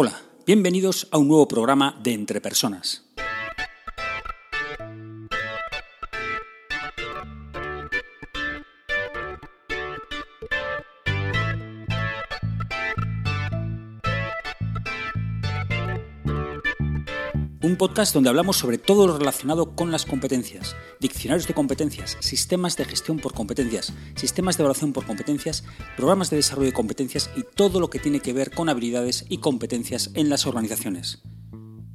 Hola, bienvenidos a un nuevo programa de Entre Personas. Podcast donde hablamos sobre todo lo relacionado con las competencias, diccionarios de competencias, sistemas de gestión por competencias, sistemas de evaluación por competencias, programas de desarrollo de competencias y todo lo que tiene que ver con habilidades y competencias en las organizaciones.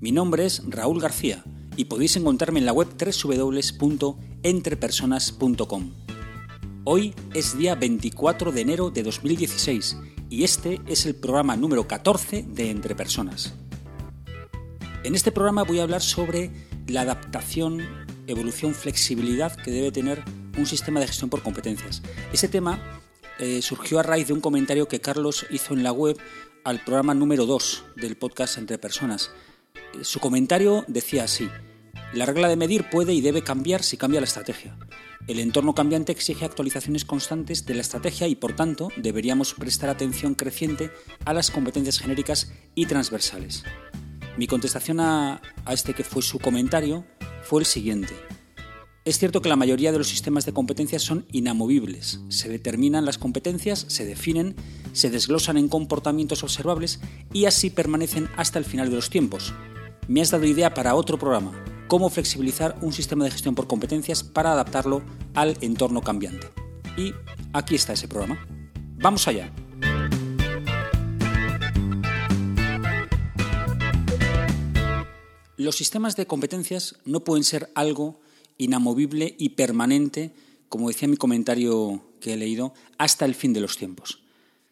Mi nombre es Raúl García y podéis encontrarme en la web www.entrepersonas.com. Hoy es día 24 de enero de 2016 y este es el programa número 14 de Entre Personas. En este programa voy a hablar sobre la adaptación, evolución, flexibilidad que debe tener un sistema de gestión por competencias. Ese tema eh, surgió a raíz de un comentario que Carlos hizo en la web al programa número 2 del podcast Entre Personas. Su comentario decía así, la regla de medir puede y debe cambiar si cambia la estrategia. El entorno cambiante exige actualizaciones constantes de la estrategia y, por tanto, deberíamos prestar atención creciente a las competencias genéricas y transversales. Mi contestación a, este que fue su comentario fue el siguiente. Es cierto que la mayoría de los sistemas de competencias son inamovibles. Se determinan las competencias, se definen, se desglosan en comportamientos observables y así permanecen hasta el final de los tiempos. Me has dado idea para otro programa, cómo flexibilizar un sistema de gestión por competencias para adaptarlo al entorno cambiante. Y aquí está ese programa. Vamos allá. Los sistemas de competencias no pueden ser algo inamovible y permanente, como decía mi comentario que he leído, hasta el fin de los tiempos,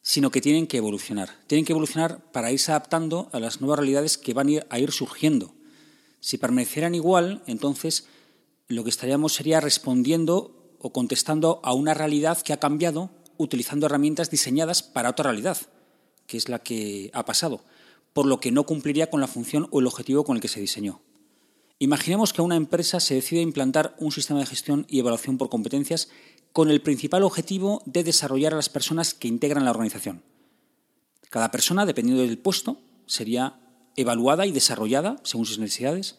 sino que tienen que evolucionar. Tienen que evolucionar para irse adaptando a las nuevas realidades que van a ir surgiendo. Si permanecieran igual, entonces lo que estaríamos sería respondiendo o contestando a una realidad que ha cambiado utilizando herramientas diseñadas para otra realidad, que es la que ha pasado por lo que no cumpliría con la función o el objetivo con el que se diseñó. Imaginemos que una empresa se decide implantar un sistema de gestión y evaluación por competencias con el principal objetivo de desarrollar a las personas que integran la organización. Cada persona, dependiendo del puesto, sería evaluada y desarrollada, según sus necesidades,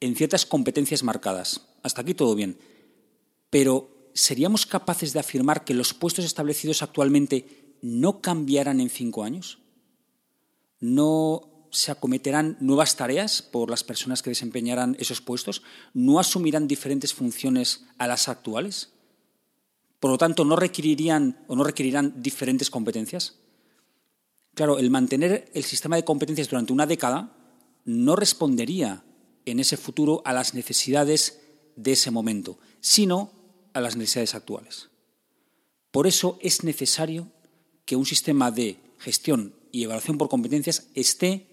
en ciertas competencias marcadas. Hasta aquí todo bien. Pero, ¿seríamos capaces de afirmar que los puestos establecidos actualmente no cambiarán en cinco años? No se acometerán nuevas tareas por las personas que desempeñarán esos puestos, no asumirán diferentes funciones a las actuales, por lo tanto no requerirían o no requerirán diferentes competencias. Claro, el mantener el sistema de competencias durante una década no respondería en ese futuro a las necesidades de ese momento, sino a las necesidades actuales. Por eso es necesario que un sistema de gestión y evaluación por competencias esté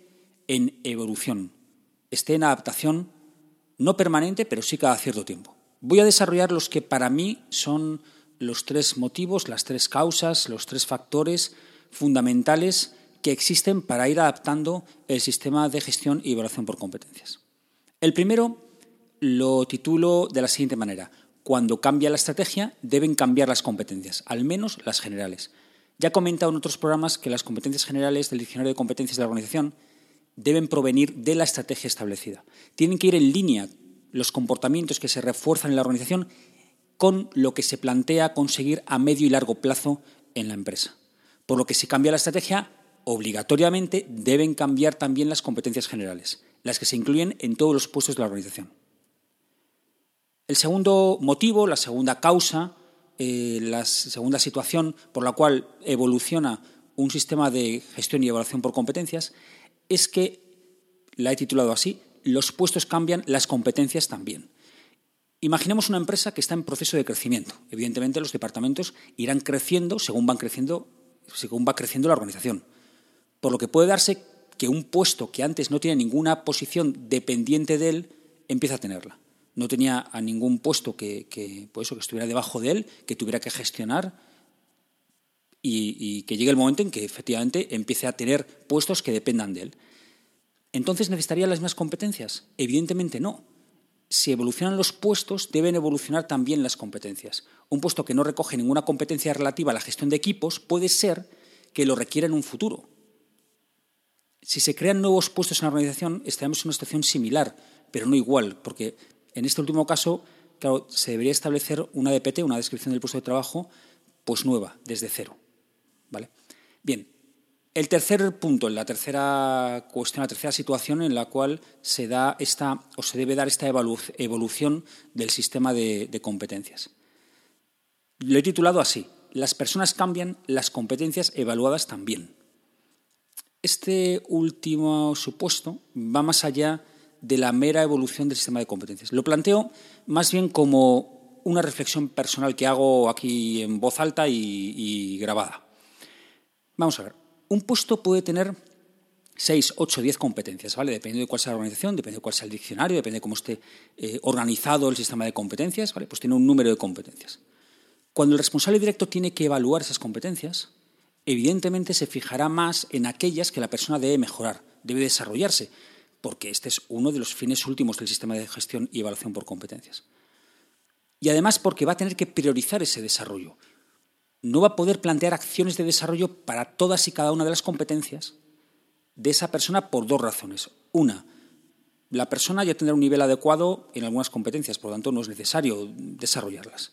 en evolución, esté en adaptación, no permanente, pero sí cada cierto tiempo. Voy a desarrollar los que para mí son los tres motivos, las tres causas, los tres factores fundamentales que existen para ir adaptando el sistema de gestión y evaluación por competencias. El primero lo titulo de la siguiente manera. Cuando cambia la estrategia, deben cambiar las competencias, al menos las generales. Ya comentado en otros programas que las competencias generales del diccionario de competencias de la organización deben provenir de la estrategia establecida. Tienen que ir en línea los comportamientos que se refuerzan en la organización con lo que se plantea conseguir a medio y largo plazo en la empresa. Por lo que si cambia la estrategia, obligatoriamente deben cambiar también las competencias generales, las que se incluyen en todos los puestos de la organización. El segundo motivo, la segunda causa eh, la segunda situación por la cual evoluciona un sistema de gestión y evaluación por competencias es que, la he titulado así, los puestos cambian, las competencias también. Imaginemos una empresa que está en proceso de crecimiento. Evidentemente los departamentos irán creciendo según van creciendo, según va creciendo la organización. Por lo que puede darse que un puesto que antes no tiene ninguna posición dependiente de él empieza a tenerla no tenía a ningún puesto que, pues que estuviera debajo de él, que tuviera que gestionar y, que llegue el momento en que efectivamente empiece a tener puestos que dependan de él. ¿Entonces necesitaría las mismas competencias? Evidentemente no. Si evolucionan los puestos, deben evolucionar también las competencias. Un puesto que no recoge ninguna competencia relativa a la gestión de equipos puede ser que lo requiera en un futuro. Si se crean nuevos puestos en la organización, estaremos en una situación similar, pero no igual, porque en este último caso, claro, se debería establecer una DPT, una descripción del puesto de trabajo, pues nueva, desde cero. ¿Vale? Bien, el tercer punto, la tercera cuestión, la tercera situación en la cual se da esta o se debe dar esta evolución del sistema de, competencias. Lo he titulado así: Las personas cambian, las competencias evaluadas también. Este último supuesto va más allá de la mera evolución del sistema de competencias. Lo planteo más bien como una reflexión personal que hago aquí en voz alta y grabada. Vamos a ver un puesto puede tener 6, 8, 10 competencias, ¿vale? Dependiendo de cuál sea la organización, depende de cuál sea el diccionario, depende de cómo esté eh, organizado el sistema de competencias, ¿vale? Pues tiene un número de competencias. Cuando el responsable directo tiene que evaluar esas competencias, evidentemente se fijará más en aquellas que la persona debe mejorar, debe desarrollarse, porque este es uno de los fines últimos del sistema de gestión y evaluación por competencias. Y además porque va a tener que priorizar ese desarrollo no va a poder plantear acciones de desarrollo para todas y cada una de las competencias de esa persona por dos razones. Una, la persona ya tendrá un nivel adecuado en algunas competencias, por lo tanto no es necesario desarrollarlas.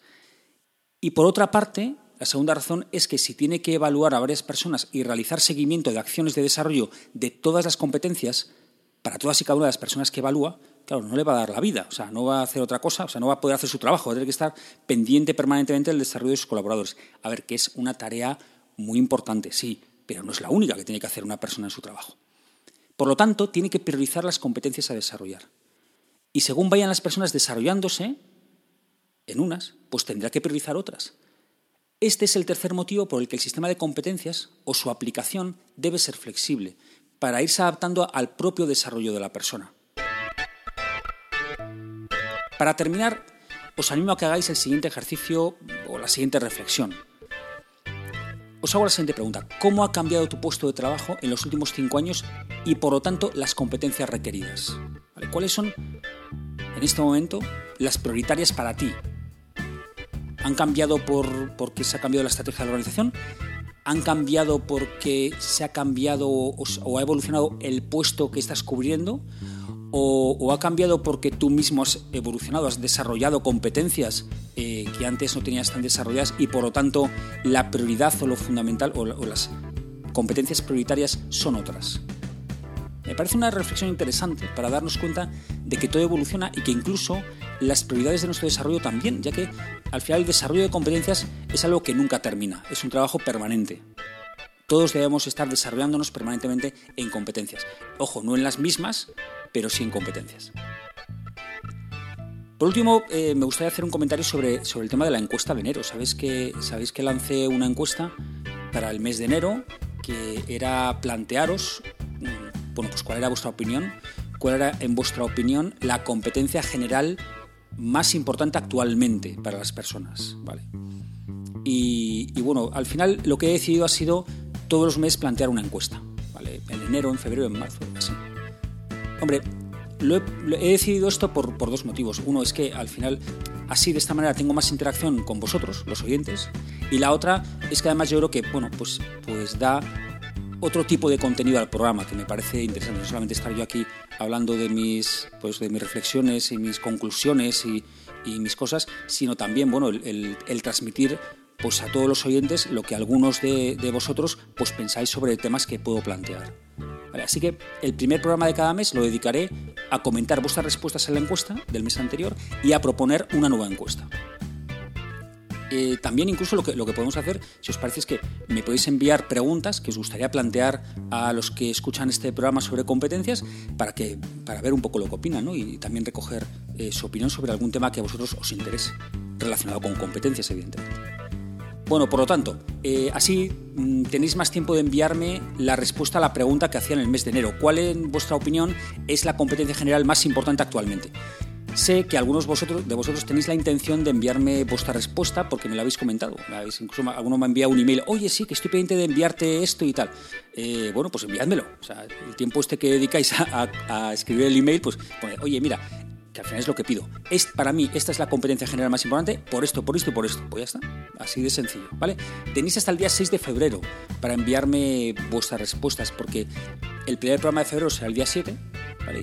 Y por otra parte, la segunda razón es que si tiene que evaluar a varias personas y realizar seguimiento de acciones de desarrollo de todas las competencias, para todas y cada una de las personas que evalúa, claro, no le va a dar la vida, o sea, no va a hacer otra cosa, o sea, no va a poder hacer su trabajo, va a tener que estar pendiente permanentemente del desarrollo de sus colaboradores. A ver, que es una tarea muy importante, sí, pero no es la única que tiene que hacer una persona en su trabajo. Por lo tanto, tiene que priorizar las competencias a desarrollar. Y según vayan las personas desarrollándose en unas, pues tendrá que priorizar otras. Este es el tercer motivo por el que el sistema de competencias o su aplicación debe ser flexible, para irse adaptando al propio desarrollo de la persona. Para terminar, os animo a que hagáis el siguiente ejercicio o la siguiente reflexión. Os hago la siguiente pregunta. ¿Cómo ha cambiado tu puesto de trabajo en los últimos cinco años y, por lo tanto, las competencias requeridas? ¿Cuáles son, en este momento, las prioritarias para ti? ¿Han cambiado por, porque se ha cambiado la estrategia de la organización? ¿Han cambiado porque se ha cambiado o ha evolucionado el puesto que estás cubriendo? o, ha cambiado porque tú mismo has evolucionado, has desarrollado competencias eh, que antes no tenías tan desarrolladas y por lo tanto la prioridad o lo fundamental o, las competencias prioritarias son otras. Me parece una reflexión interesante para darnos cuenta de que todo evoluciona y que incluso las prioridades de nuestro desarrollo también, ya que al final el desarrollo de competencias es algo que nunca termina, es un trabajo permanente. Todos debemos estar desarrollándonos permanentemente en competencias. Ojo, no en las mismas, pero sin competencias. Por último, eh, me gustaría hacer un comentario sobre, sobre el tema de la encuesta de enero. ¿Sabéis que, Sabéis que lancé una encuesta para el mes de enero que era plantearos, mm, bueno, pues cuál era vuestra opinión, cuál era, en vuestra opinión, la competencia general más importante actualmente para las personas, ¿vale? Y, bueno, al final lo que he decidido ha sido todos los meses plantear una encuesta, ¿vale? En enero, en febrero, en marzo, así. Hombre, he, decidido esto por, dos motivos. Uno es que al final, así de esta manera, tengo más interacción con vosotros, los oyentes. Y la otra es que además yo creo que, bueno, pues, pues da otro tipo de contenido al programa que me parece interesante. No solamente estar yo aquí hablando de mis, pues, de mis reflexiones y mis conclusiones y, mis cosas, sino también, bueno, el, transmitir pues a todos los oyentes lo que algunos de, de vosotros pues pensáis sobre temas que puedo plantear así que el primer programa de cada mes lo dedicaré a comentar vuestras respuestas a la encuesta del mes anterior y a proponer una nueva encuesta. Eh, también incluso lo que, lo que podemos hacer, si os parece, es que me podéis enviar preguntas que os gustaría plantear a los que escuchan este programa sobre competencias para, que, para ver un poco lo que opinan y también recoger eh, su opinión sobre algún tema que a vosotros os interese, relacionado con competencias, evidentemente. Bueno, por lo tanto, eh, así mm, tenéis más tiempo de enviarme la respuesta a la pregunta que hacía en el mes de enero. ¿Cuál, en vuestra opinión, es la competencia general más importante actualmente? Sé que algunos de vosotros tenéis la intención de enviarme vuestra respuesta porque me la habéis comentado. incluso alguno me ha enviado un email, oye, sí, que estoy pendiente de enviarte esto y tal. Eh, bueno, pues enviádmelo. O el tiempo este que dedicáis a, escribir el email, pues oye, mira, que al final es lo que pido. Es, para mí, esta es la competencia general más importante por esto, por esto y por esto. Pues ya está. Así de sencillo, ¿vale? Tenéis hasta el día 6 de febrero para enviarme vuestras respuestas, porque El primer programa de febrero será el día 7,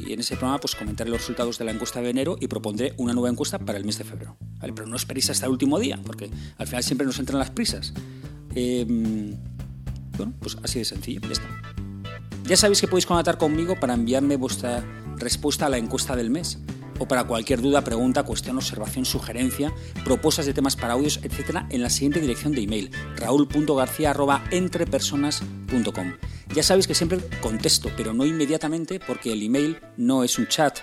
y en ese programa pues comentaré los resultados de la encuesta de enero y propondré una nueva encuesta para el mes de febrero. Pero no esperéis hasta el último día, porque al final siempre nos entran las prisas. Em, bueno, pues así de sencillo, ya está. Ya sabéis que podéis contactar conmigo para enviarme vuestra respuesta a la encuesta del mes o para cualquier duda, pregunta, cuestión, observación, sugerencia, propuestas de temas para audios, etc. en la siguiente dirección de email, raúl.garcía.entrepersonas.com. Ya sabéis que siempre contesto, pero no inmediatamente porque el email no es un chat.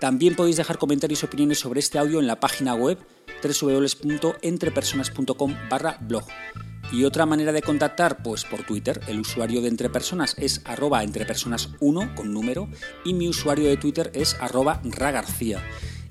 También podéis dejar comentarios y opiniones sobre este audio en la página web www.entrepersonas.com barra blog. Y otra manera de contactar, pues por Twitter. El usuario de Entre Personas es arroba entrepersonas1 con número y mi usuario de Twitter es arroba ragarcía.